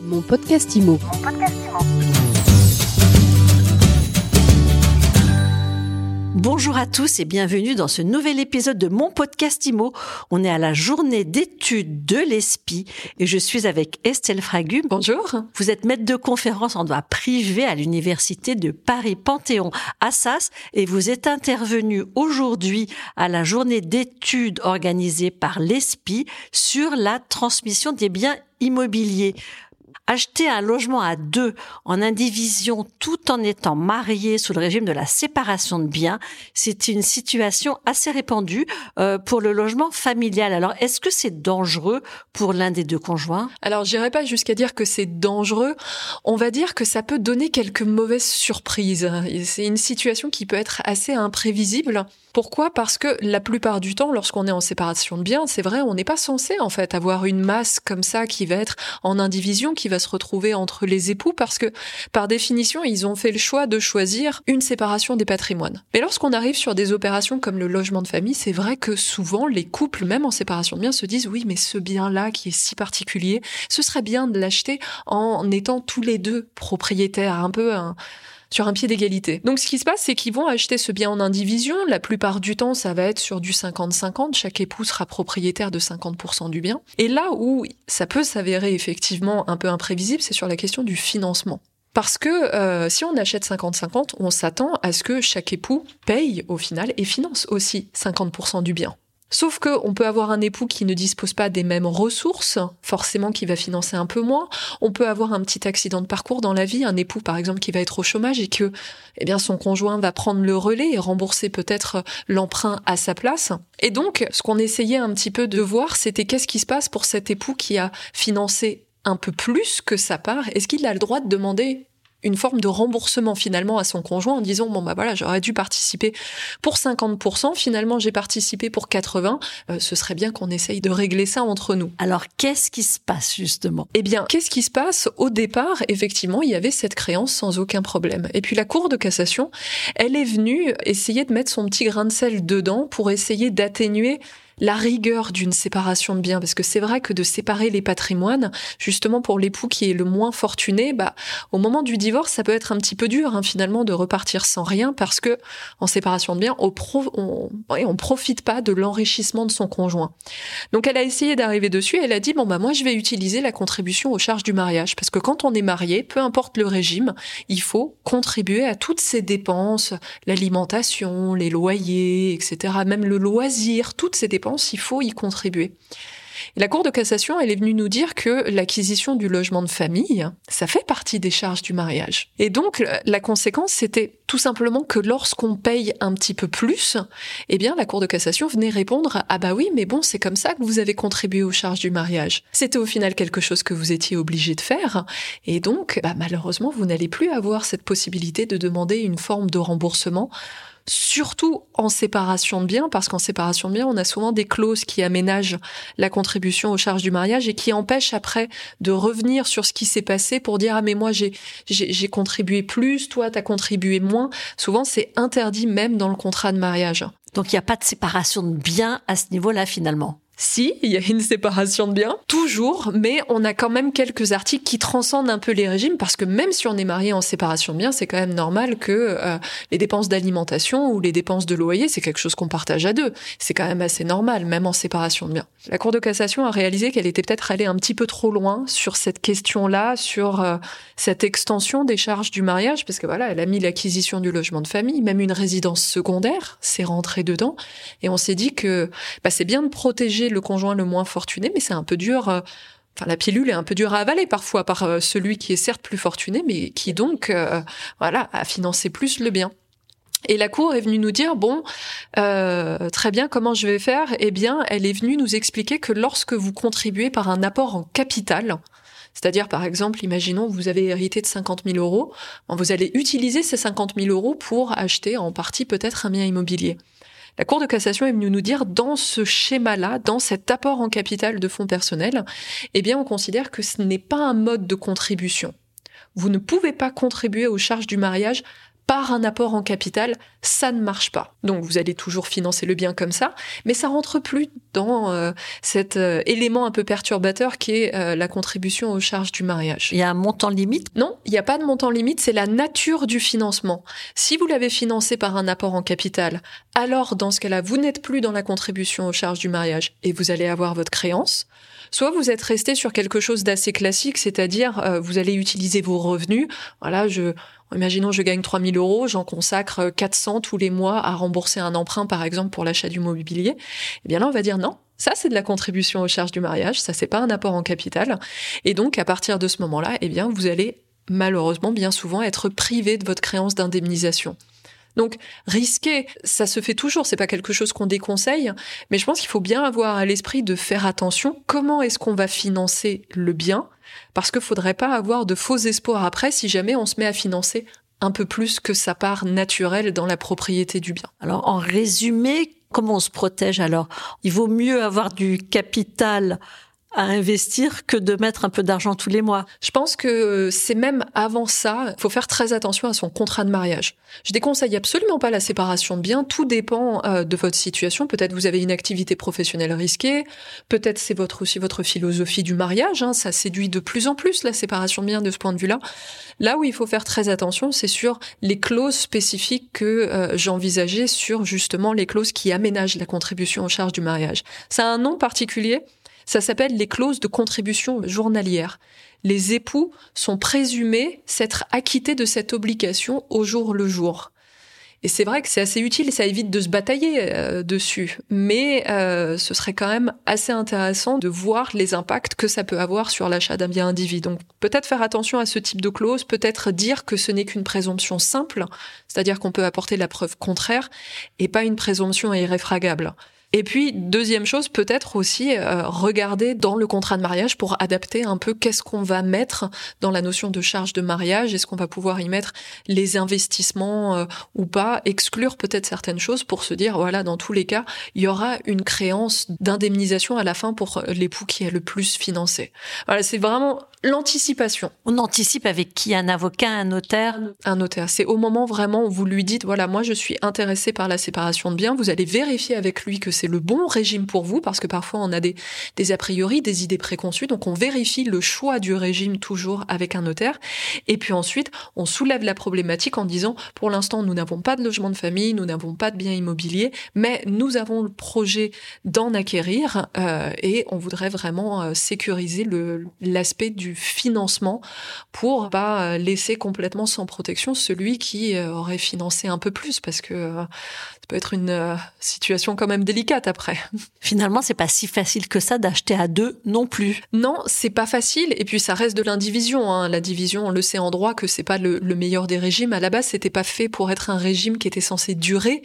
Mon podcast IMO. Bonjour à tous et bienvenue dans ce nouvel épisode de mon podcast IMO. On est à la journée d'études de l'ESPI et je suis avec Estelle Fragu. Bonjour. Vous êtes maître de conférence en droit privé à l'université de Paris Panthéon Assas et vous êtes intervenu aujourd'hui à la journée d'études organisée par l'ESPI sur la transmission des biens immobiliers. Acheter un logement à deux en indivision tout en étant marié sous le régime de la séparation de biens, c'est une situation assez répandue euh, pour le logement familial. Alors, est-ce que c'est dangereux pour l'un des deux conjoints? Alors, j'irai pas jusqu'à dire que c'est dangereux. On va dire que ça peut donner quelques mauvaises surprises. C'est une situation qui peut être assez imprévisible. Pourquoi? Parce que la plupart du temps, lorsqu'on est en séparation de biens, c'est vrai, on n'est pas censé en fait avoir une masse comme ça qui va être en indivision, qui va se retrouver entre les époux, parce que par définition, ils ont fait le choix de choisir une séparation des patrimoines. Mais lorsqu'on arrive sur des opérations comme le logement de famille, c'est vrai que souvent les couples, même en séparation de biens, se disent oui, mais ce bien-là qui est si particulier, ce serait bien de l'acheter en étant tous les deux propriétaires, un peu un sur un pied d'égalité. Donc ce qui se passe, c'est qu'ils vont acheter ce bien en indivision. La plupart du temps, ça va être sur du 50-50. Chaque époux sera propriétaire de 50% du bien. Et là où ça peut s'avérer effectivement un peu imprévisible, c'est sur la question du financement. Parce que euh, si on achète 50-50, on s'attend à ce que chaque époux paye au final et finance aussi 50% du bien. Sauf que on peut avoir un époux qui ne dispose pas des mêmes ressources, forcément qui va financer un peu moins. On peut avoir un petit accident de parcours dans la vie, un époux par exemple qui va être au chômage et que eh bien son conjoint va prendre le relais et rembourser peut-être l'emprunt à sa place. Et donc ce qu'on essayait un petit peu de voir, c'était qu'est-ce qui se passe pour cet époux qui a financé un peu plus que sa part. Est-ce qu'il a le droit de demander une forme de remboursement finalement à son conjoint en disant bon bah voilà j'aurais dû participer pour 50% finalement j'ai participé pour 80 euh, ce serait bien qu'on essaye de régler ça entre nous. Alors qu'est-ce qui se passe justement? Eh bien qu'est-ce qui se passe? Au départ effectivement il y avait cette créance sans aucun problème. Et puis la cour de cassation elle est venue essayer de mettre son petit grain de sel dedans pour essayer d'atténuer la rigueur d'une séparation de biens, parce que c'est vrai que de séparer les patrimoines, justement pour l'époux qui est le moins fortuné, bah au moment du divorce, ça peut être un petit peu dur hein, finalement de repartir sans rien, parce que en séparation de biens, on, on profite pas de l'enrichissement de son conjoint. Donc elle a essayé d'arriver dessus, elle a dit bon bah moi je vais utiliser la contribution aux charges du mariage, parce que quand on est marié, peu importe le régime, il faut contribuer à toutes ces dépenses, l'alimentation, les loyers, etc., même le loisir, toutes ces dépenses il faut y contribuer. La Cour de cassation, elle est venue nous dire que l'acquisition du logement de famille, ça fait partie des charges du mariage. Et donc, la conséquence, c'était tout simplement que lorsqu'on paye un petit peu plus, eh bien, la Cour de cassation venait répondre ah bah oui, mais bon, c'est comme ça que vous avez contribué aux charges du mariage. C'était au final quelque chose que vous étiez obligé de faire. Et donc, bah, malheureusement, vous n'allez plus avoir cette possibilité de demander une forme de remboursement surtout en séparation de biens, parce qu'en séparation de biens, on a souvent des clauses qui aménagent la contribution aux charges du mariage et qui empêchent après de revenir sur ce qui s'est passé pour dire ah mais moi j'ai j'ai contribué plus, toi t'as contribué moins. Souvent c'est interdit même dans le contrat de mariage. Donc il n'y a pas de séparation de biens à ce niveau-là finalement. Si, il y a une séparation de biens, toujours, mais on a quand même quelques articles qui transcendent un peu les régimes parce que même si on est marié en séparation de biens, c'est quand même normal que euh, les dépenses d'alimentation ou les dépenses de loyer, c'est quelque chose qu'on partage à deux. C'est quand même assez normal, même en séparation de biens. La Cour de cassation a réalisé qu'elle était peut-être allée un petit peu trop loin sur cette question-là, sur euh, cette extension des charges du mariage, parce que voilà, elle a mis l'acquisition du logement de famille, même une résidence secondaire, c'est rentré dedans, et on s'est dit que bah, c'est bien de protéger le conjoint le moins fortuné, mais c'est un peu dur. Euh, enfin, la pilule est un peu dure à avaler parfois par euh, celui qui est certes plus fortuné, mais qui donc, euh, a financé plus le bien. Et la Cour est venue nous dire bon, très bien, comment je vais faire? Eh bien, elle est venue nous expliquer que lorsque vous contribuez par un apport en capital, c'est-à-dire, par exemple, imaginons vous avez hérité de 50 000 euros, vous allez utiliser ces 50 000 euros pour acheter en partie peut-être un bien immobilier. La Cour de cassation est venue nous dire, dans ce schéma-là, dans cet apport en capital de fonds personnels, eh bien, on considère que ce n'est pas un mode de contribution. Vous ne pouvez pas contribuer aux charges du mariage par un apport en capital, ça ne marche pas. Donc vous allez toujours financer le bien comme ça, mais ça rentre plus dans euh, cet euh, élément un peu perturbateur qui est euh, la contribution aux charges du mariage. Il y a un montant limite? Non, il n'y a pas de montant limite, c'est la nature du financement. Si vous l'avez financé par un apport en capital, alors dans ce cas-là, vous n'êtes plus dans la contribution aux charges du mariage et vous allez avoir votre créance. Soit vous êtes resté sur quelque chose d'assez classique, c'est-à-dire vous allez utiliser vos revenus. Voilà, je Imaginons je gagne 3000 euros, j'en consacre 400 tous les mois à rembourser un emprunt, par exemple, pour l'achat du mobilier. Eh bien là, on va dire non. Ça, c'est de la contribution aux charges du mariage. Ça, c'est pas un apport en capital. Et donc, à partir de ce moment-là, eh bien, vous allez malheureusement bien souvent être privé de votre créance d'indemnisation. Donc risquer, ça se fait toujours, c'est pas quelque chose qu'on déconseille, mais je pense qu'il faut bien avoir à l'esprit de faire attention. Comment est-ce qu'on va financer le bien? Parce qu'il faudrait pas avoir de faux espoirs après si jamais on se met à financer un peu plus que sa part naturelle dans la propriété du bien. Alors en résumé, comment on se protège alors? Il vaut mieux avoir du capital à investir que de mettre un peu d'argent tous les mois. Je pense que c'est même avant ça, il faut faire très attention à son contrat de mariage. Je déconseille absolument pas la séparation de biens, tout dépend euh, de votre situation. Peut-être vous avez une activité professionnelle risquée, peut-être c'est votre aussi votre philosophie du mariage, hein. ça séduit de plus en plus la séparation de biens de ce point de vue-là. Là où il faut faire très attention, c'est sur les clauses spécifiques que euh, j'envisageais sur justement les clauses qui aménagent la contribution aux charges du mariage. Ça a un nom particulier, ça s'appelle les clauses de contribution journalière. Les époux sont présumés s'être acquittés de cette obligation au jour le jour. Et c'est vrai que c'est assez utile et ça évite de se batailler euh, dessus. Mais euh, ce serait quand même assez intéressant de voir les impacts que ça peut avoir sur l'achat d'un bien individu. Donc peut-être faire attention à ce type de clause, peut-être dire que ce n'est qu'une présomption simple, c'est-à-dire qu'on peut apporter la preuve contraire et pas une présomption irréfragable. Et puis, deuxième chose, peut-être aussi euh, regarder dans le contrat de mariage pour adapter un peu qu'est-ce qu'on va mettre dans la notion de charge de mariage. Est-ce qu'on va pouvoir y mettre les investissements euh, ou pas? Exclure peut-être certaines choses pour se dire, voilà, dans tous les cas, il y aura une créance d'indemnisation à la fin pour l'époux qui est le plus financé. Voilà, c'est vraiment l'anticipation. On anticipe avec qui? Un avocat, un notaire? Un notaire. C'est au moment vraiment où vous lui dites, voilà, moi je suis intéressé par la séparation de biens, vous allez vérifier avec lui que c'est le bon régime pour vous, parce que parfois on a des, a priori, des idées préconçues, donc on vérifie le choix du régime toujours avec un notaire, et puis ensuite on soulève la problématique en disant, pour l'instant nous n'avons pas de logement de famille, nous n'avons pas de biens immobiliers, mais nous avons le projet d'en acquérir, euh, et on voudrait vraiment euh, sécuriser l'aspect du financement pour pas euh, laisser complètement sans protection celui qui aurait financé un peu plus, parce que ça peut être une situation quand même délicate après. Finalement, c'est pas si facile que ça d'acheter à deux non plus. Non, c'est pas facile. Et puis ça reste de l'indivision. Hein. La division, on le sait en droit que c'est pas le, meilleur des régimes. À la base, c'était pas fait pour être un régime qui était censé durer.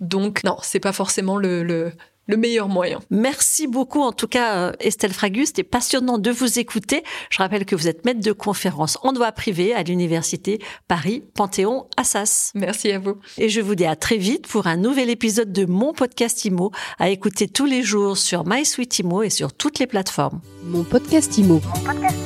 Donc non, c'est pas forcément le, le meilleur moyen. Merci beaucoup en tout cas euh, Estelle Fragus, c'était passionnant de vous écouter. Je rappelle que vous êtes maître de conférence en droit privé à l'université Paris Panthéon Assas. Merci à vous. Et je vous dis à très vite pour un nouvel épisode de mon podcast IMO à écouter tous les jours sur MySuite IMO et sur toutes les plateformes. Mon podcast IMO. Mon podcast